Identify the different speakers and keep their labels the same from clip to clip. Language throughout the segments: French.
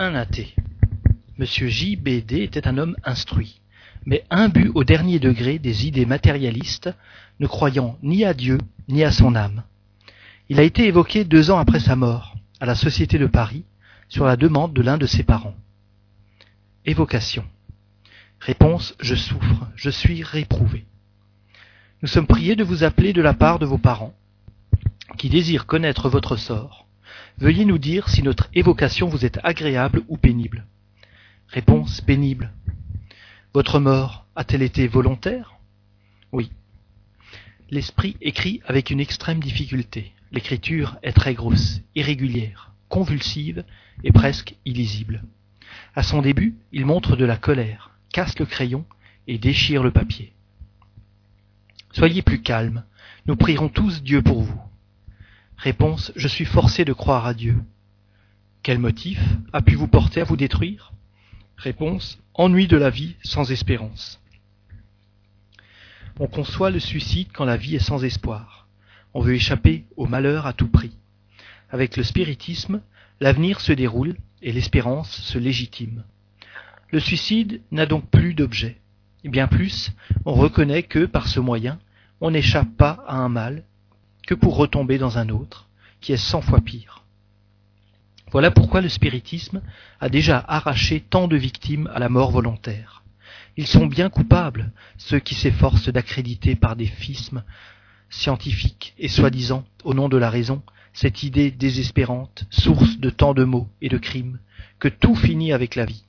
Speaker 1: Un athée. Monsieur J. B. D. était un homme instruit, mais imbu au dernier degré des idées matérialistes, ne croyant ni à Dieu ni à son âme. Il a été évoqué deux ans après sa mort, à la Société de Paris, sur la demande de l'un de ses parents. Évocation. Réponse Je souffre, je suis réprouvé. Nous sommes priés de vous appeler de la part de vos parents, qui désirent connaître votre sort. Veuillez nous dire si notre évocation vous est agréable ou pénible. Réponse pénible. Votre mort a-t-elle été volontaire? Oui. L'esprit écrit avec une extrême difficulté. L'écriture est très grosse, irrégulière, convulsive et presque illisible. À son début, il montre de la colère, casse le crayon et déchire le papier. Soyez plus calme, nous prierons tous Dieu pour vous. Réponse Je suis forcé de croire à Dieu. Quel motif a pu vous porter à vous détruire? Réponse Ennui de la vie sans espérance. On conçoit le suicide quand la vie est sans espoir. On veut échapper au malheur à tout prix. Avec le spiritisme, l'avenir se déroule et l'espérance se légitime. Le suicide n'a donc plus d'objet. Bien plus, on reconnaît que, par ce moyen, on n'échappe pas à un mal, que pour retomber dans un autre, qui est cent fois pire. Voilà pourquoi le spiritisme a déjà arraché tant de victimes à la mort volontaire. Ils sont bien coupables, ceux qui s'efforcent d'accréditer par des fismes scientifiques et soi-disant, au nom de la raison, cette idée désespérante, source de tant de maux et de crimes, que tout finit avec la vie.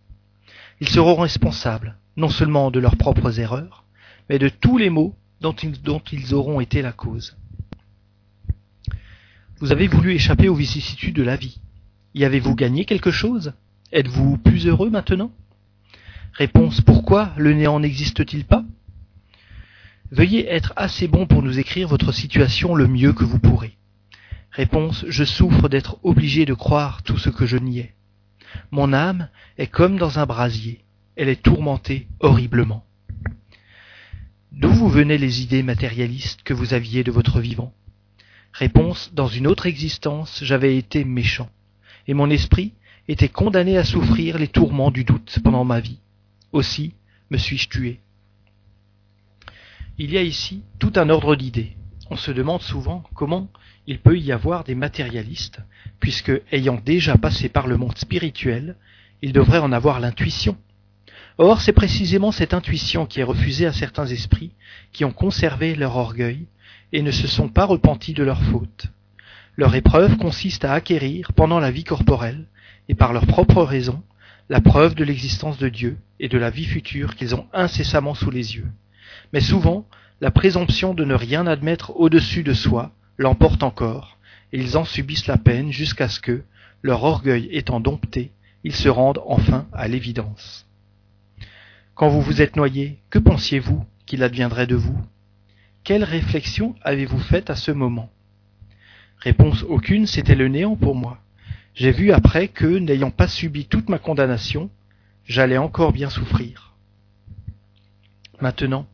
Speaker 1: Ils seront responsables, non seulement de leurs propres erreurs, mais de tous les maux dont ils, dont ils auront été la cause. Vous avez voulu échapper aux vicissitudes de la vie. Y avez-vous gagné quelque chose? Êtes-vous plus heureux maintenant? Réponse Pourquoi le néant n'existe-t-il pas? Veuillez être assez bon pour nous écrire votre situation le mieux que vous pourrez. Réponse Je souffre d'être obligé de croire tout ce que je niais. Mon âme est comme dans un brasier, elle est tourmentée horriblement. D'où vous venaient les idées matérialistes que vous aviez de votre vivant? Réponse Dans une autre existence, j'avais été méchant, et mon esprit était condamné à souffrir les tourments du doute pendant ma vie. Aussi me suis-je tué. Il y a ici tout un ordre d'idées. On se demande souvent comment il peut y avoir des matérialistes, puisque, ayant déjà passé par le monde spirituel, ils devraient en avoir l'intuition. Or, c'est précisément cette intuition qui est refusée à certains esprits qui ont conservé leur orgueil et ne se sont pas repentis de leurs fautes. Leur épreuve consiste à acquérir, pendant la vie corporelle, et par leur propre raison, la preuve de l'existence de Dieu et de la vie future qu'ils ont incessamment sous les yeux. Mais souvent, la présomption de ne rien admettre au-dessus de soi l'emporte encore, et ils en subissent la peine jusqu'à ce que, leur orgueil étant dompté, ils se rendent enfin à l'évidence. Quand vous vous êtes noyé, que pensiez-vous qu'il adviendrait de vous? Quelle réflexion avez-vous faite à ce moment? Réponse aucune, c'était le néant pour moi. J'ai vu après que, n'ayant pas subi toute ma condamnation, j'allais encore bien souffrir. Maintenant,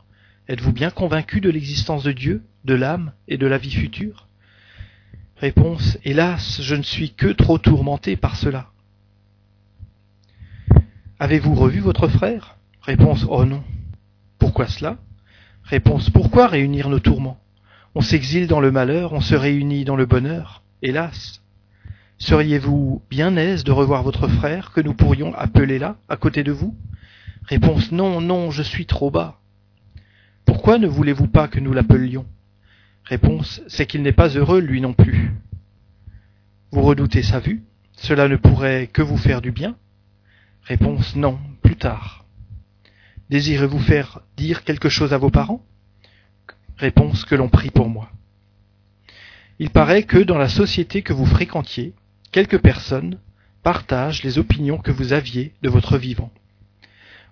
Speaker 1: êtes-vous bien convaincu de l'existence de Dieu, de l'âme et de la vie future? Réponse Hélas, je ne suis que trop tourmenté par cela. Avez-vous revu votre frère? Réponse Oh non. Pourquoi cela? Réponse Pourquoi réunir nos tourments? On s'exile dans le malheur, on se réunit dans le bonheur. Hélas. Seriez-vous bien aise de revoir votre frère que nous pourrions appeler là, à côté de vous? Réponse Non, non, je suis trop bas. Pourquoi ne voulez-vous pas que nous l'appelions? Réponse C'est qu'il n'est pas heureux, lui non plus. Vous redoutez sa vue? Cela ne pourrait que vous faire du bien? Réponse Non, plus tard. Désirez-vous faire dire quelque chose à vos parents? Réponse que l'on prie pour moi. Il paraît que dans la société que vous fréquentiez, quelques personnes partagent les opinions que vous aviez de votre vivant.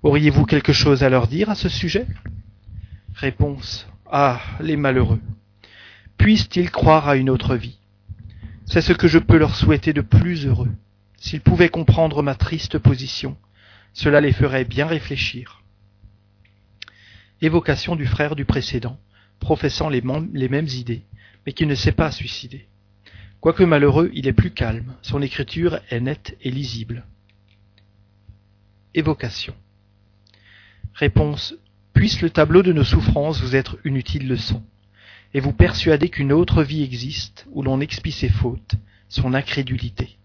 Speaker 1: Auriez-vous quelque chose à leur dire à ce sujet? Réponse Ah, les malheureux. Puissent-ils croire à une autre vie? C'est ce que je peux leur souhaiter de plus heureux. S'ils pouvaient comprendre ma triste position, cela les ferait bien réfléchir évocation du frère du précédent, professant les, mêmes idées, mais qui ne s'est pas suicidé. Quoique malheureux, il est plus calme, son écriture est nette et lisible. Évocation. Réponse. Puisse le tableau de nos souffrances vous être une utile leçon, et vous persuader qu'une autre vie existe où l'on expie ses fautes, son incrédulité.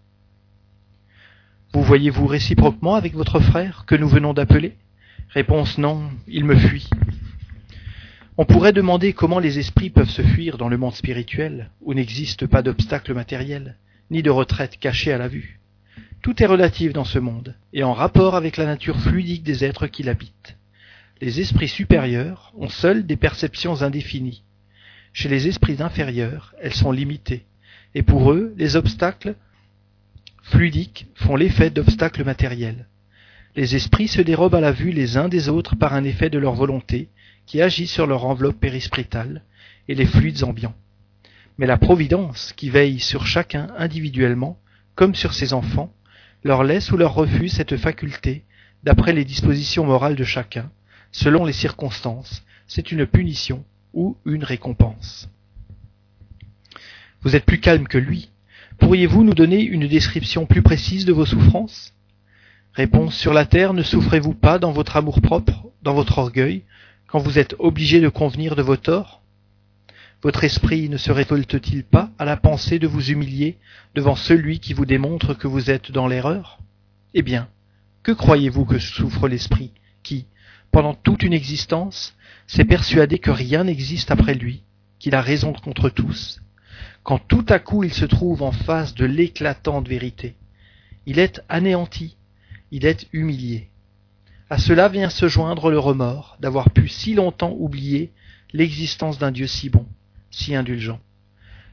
Speaker 1: Vous voyez-vous réciproquement avec votre frère que nous venons d'appeler? Réponse non, il me fuit. On pourrait demander comment les esprits peuvent se fuir dans le monde spirituel, où n'existe pas d'obstacle matériel, ni de retraite cachée à la vue. Tout est relatif dans ce monde, et en rapport avec la nature fluidique des êtres qui l'habitent. Les esprits supérieurs ont seuls des perceptions indéfinies. Chez les esprits inférieurs, elles sont limitées, et pour eux, les obstacles fluidiques font l'effet d'obstacles matériels. Les esprits se dérobent à la vue les uns des autres par un effet de leur volonté qui agit sur leur enveloppe périspritale et les fluides ambiants. Mais la Providence, qui veille sur chacun individuellement, comme sur ses enfants, leur laisse ou leur refuse cette faculté d'après les dispositions morales de chacun, selon les circonstances, c'est une punition ou une récompense. Vous êtes plus calme que lui, Pourriez-vous nous donner une description plus précise de vos souffrances? Réponse Sur la terre, ne souffrez-vous pas dans votre amour-propre, dans votre orgueil, quand vous êtes obligé de convenir de vos torts? Votre esprit ne se révolte-t-il pas à la pensée de vous humilier devant celui qui vous démontre que vous êtes dans l'erreur? Eh bien, que croyez-vous que souffre l'esprit qui, pendant toute une existence, s'est persuadé que rien n'existe après lui, qu'il a raison contre tous, quand tout à coup il se trouve en face de l'éclatante vérité. Il est anéanti, il est humilié. À cela vient se joindre le remords d'avoir pu si longtemps oublier l'existence d'un Dieu si bon, si indulgent.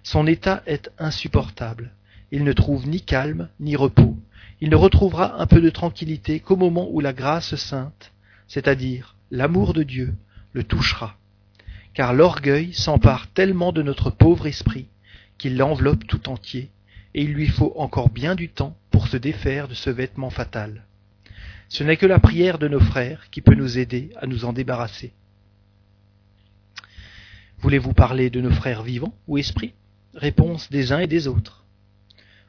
Speaker 1: Son état est insupportable. Il ne trouve ni calme, ni repos. Il ne retrouvera un peu de tranquillité qu'au moment où la grâce sainte, c'est-à-dire l'amour de Dieu, le touchera. Car l'orgueil s'empare tellement de notre pauvre esprit qu'il l'enveloppe tout entier, et il lui faut encore bien du temps pour se défaire de ce vêtement fatal. Ce n'est que la prière de nos frères qui peut nous aider à nous en débarrasser. Voulez-vous parler de nos frères vivants ou esprits? Réponse des uns et des autres.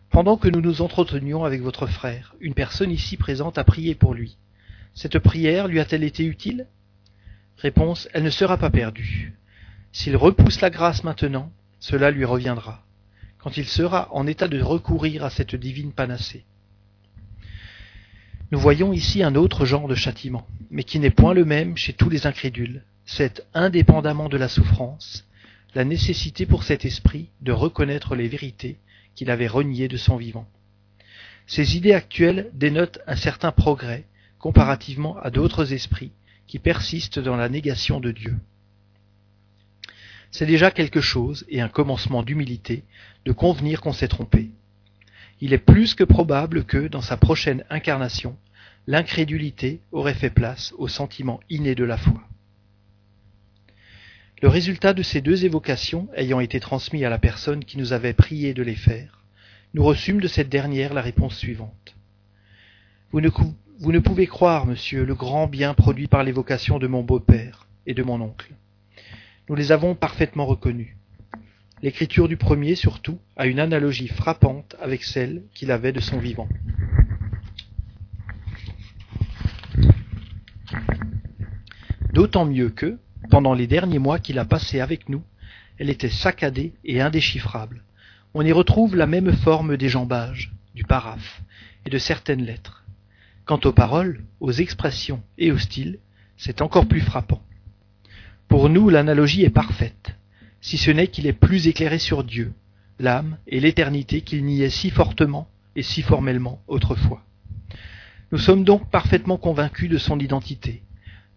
Speaker 1: Pendant que nous nous entretenions avec votre frère, une personne ici présente a prié pour lui. Cette prière lui a-t-elle été utile? Réponse Elle ne sera pas perdue. S'il repousse la grâce maintenant, cela lui reviendra, quand il sera en état de recourir à cette divine panacée. Nous voyons ici un autre genre de châtiment, mais qui n'est point le même chez tous les incrédules. C'est, indépendamment de la souffrance, la nécessité pour cet esprit de reconnaître les vérités qu'il avait reniées de son vivant. Ces idées actuelles dénotent un certain progrès comparativement à d'autres esprits qui persistent dans la négation de Dieu c'est déjà quelque chose et un commencement d'humilité de convenir qu'on s'est trompé. Il est plus que probable que, dans sa prochaine incarnation, l'incrédulité aurait fait place au sentiment inné de la foi. Le résultat de ces deux évocations ayant été transmis à la personne qui nous avait prié de les faire, nous reçûmes de cette dernière la réponse suivante. Vous ne, vous ne pouvez croire, monsieur, le grand bien produit par l'évocation de mon beau-père et de mon oncle. Nous les avons parfaitement reconnus. L'écriture du premier, surtout, a une analogie frappante avec celle qu'il avait de son vivant. D'autant mieux que, pendant les derniers mois qu'il a passés avec nous, elle était saccadée et indéchiffrable. On y retrouve la même forme des jambages, du paraphe et de certaines lettres. Quant aux paroles, aux expressions et au style, c'est encore plus frappant. Pour nous, l'analogie est parfaite, si ce n'est qu'il est plus éclairé sur Dieu, l'âme et l'éternité qu'il n'y est si fortement et si formellement autrefois. Nous sommes donc parfaitement convaincus de son identité.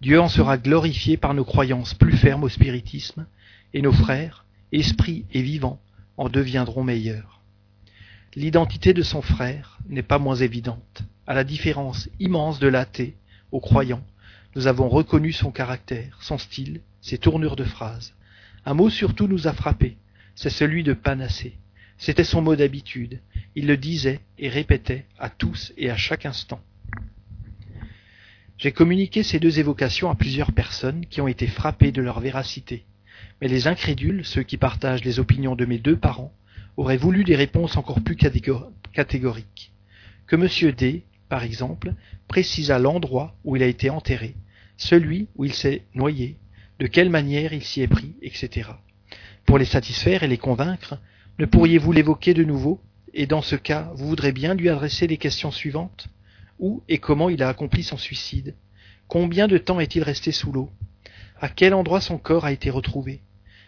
Speaker 1: Dieu en sera glorifié par nos croyances plus fermes au spiritisme, et nos frères, esprits et vivants, en deviendront meilleurs. L'identité de son frère n'est pas moins évidente, à la différence immense de l'athée au croyant, nous avons reconnu son caractère, son style, ses tournures de phrases. Un mot surtout nous a frappés, c'est celui de panacée. C'était son mot d'habitude. Il le disait et répétait à tous et à chaque instant. J'ai communiqué ces deux évocations à plusieurs personnes qui ont été frappées de leur véracité. Mais les incrédules, ceux qui partagent les opinions de mes deux parents, auraient voulu des réponses encore plus catégoriques. Que M. D par exemple, précisa l'endroit où il a été enterré, celui où il s'est noyé, de quelle manière il s'y est pris, etc. Pour les satisfaire et les convaincre, ne pourriez-vous l'évoquer de nouveau? Et dans ce cas, vous voudrez bien lui adresser les questions suivantes. Où et comment il a accompli son suicide? Combien de temps est-il resté sous l'eau? À quel endroit son corps a été retrouvé?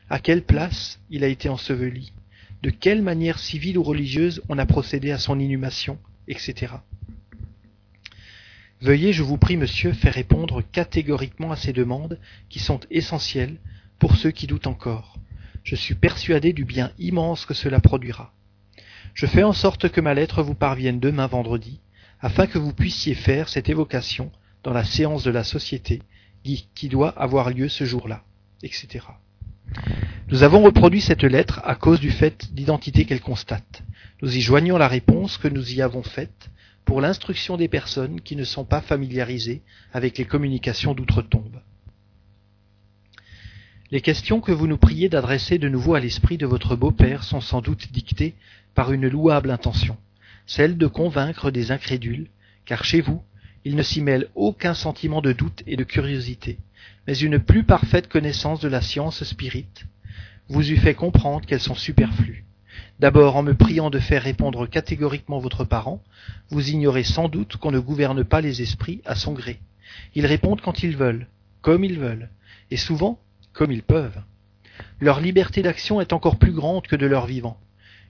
Speaker 1: À quelle place il a été enseveli? De quelle manière civile ou religieuse on a procédé à son inhumation, etc. Veuillez, je vous prie, monsieur, faire répondre catégoriquement à ces demandes qui sont essentielles pour ceux qui doutent encore. Je suis persuadé du bien immense que cela produira. Je fais en sorte que ma lettre vous parvienne demain vendredi, afin que vous puissiez faire cette évocation dans la séance de la société qui doit avoir lieu ce jour-là, etc. Nous avons reproduit cette lettre à cause du fait d'identité qu'elle constate. Nous y joignons la réponse que nous y avons faite pour l'instruction des personnes qui ne sont pas familiarisées avec les communications d'outre-tombe. Les questions que vous nous priez d'adresser de nouveau à l'esprit de votre beau-père sont sans doute dictées par une louable intention, celle de convaincre des incrédules, car chez vous, il ne s'y mêle aucun sentiment de doute et de curiosité, mais une plus parfaite connaissance de la science spirite vous eût fait comprendre qu'elles sont superflues. D'abord, en me priant de faire répondre catégoriquement votre parent, vous ignorez sans doute qu'on ne gouverne pas les esprits à son gré. Ils répondent quand ils veulent, comme ils veulent, et souvent comme ils peuvent. Leur liberté d'action est encore plus grande que de leur vivant,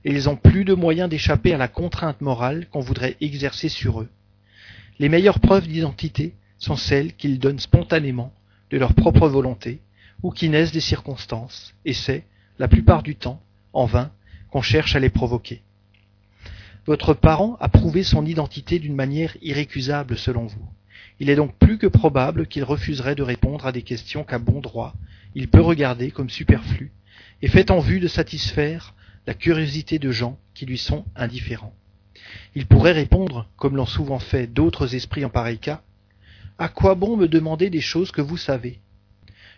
Speaker 1: et ils ont plus de moyens d'échapper à la contrainte morale qu'on voudrait exercer sur eux. Les meilleures preuves d'identité sont celles qu'ils donnent spontanément, de leur propre volonté, ou qui naissent des circonstances, et c'est, la plupart du temps, en vain, qu'on cherche à les provoquer. Votre parent a prouvé son identité d'une manière irrécusable selon vous. Il est donc plus que probable qu'il refuserait de répondre à des questions qu'à bon droit il peut regarder comme superflues, et fait en vue de satisfaire la curiosité de gens qui lui sont indifférents. Il pourrait répondre, comme l'ont souvent fait d'autres esprits en pareil cas, À quoi bon me demander des choses que vous savez?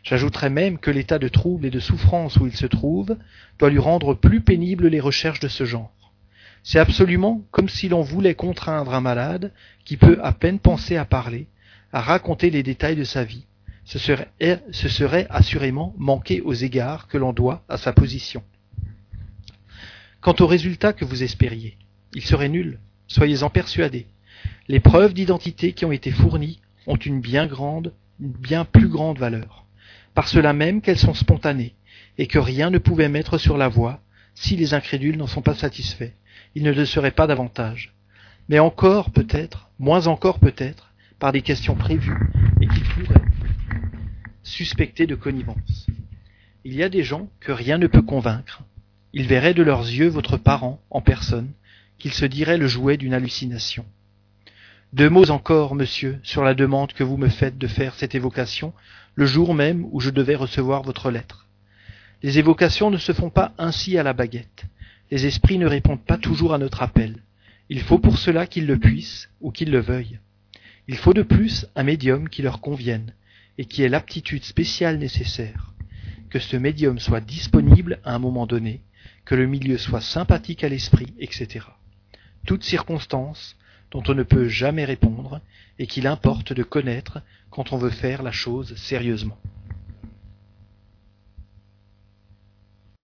Speaker 1: J'ajouterais même que l'état de trouble et de souffrance où il se trouve doit lui rendre plus pénibles les recherches de ce genre. C'est absolument comme si l'on voulait contraindre un malade qui peut à peine penser à parler, à raconter les détails de sa vie. Ce serait, assurément manquer aux égards que l'on doit à sa position. Quant au résultat que vous espériez, il serait nul, soyez-en persuadés. Les preuves d'identité qui ont été fournies ont une bien grande, une bien plus grande valeur par cela même qu'elles sont spontanées, et que rien ne pouvait mettre sur la voie, si les incrédules n'en sont pas satisfaits. Ils ne le seraient pas davantage. Mais encore peut-être, moins encore peut-être, par des questions prévues et qui pourraient suspecter de connivence. Il y a des gens que rien ne peut convaincre. Ils verraient de leurs yeux votre parent en personne, qu'il se dirait le jouet d'une hallucination. Deux mots encore, monsieur, sur la demande que vous me faites de faire cette évocation le jour même où je devais recevoir votre lettre. Les évocations ne se font pas ainsi à la baguette. Les esprits ne répondent pas toujours à notre appel. Il faut pour cela qu'ils le puissent ou qu'ils le veuillent. Il faut de plus un médium qui leur convienne et qui ait l'aptitude spéciale nécessaire. Que ce médium soit disponible à un moment donné, que le milieu soit sympathique à l'esprit, etc. Toutes circonstances, dont on ne peut jamais répondre et qu'il importe de connaître quand on veut faire la chose sérieusement.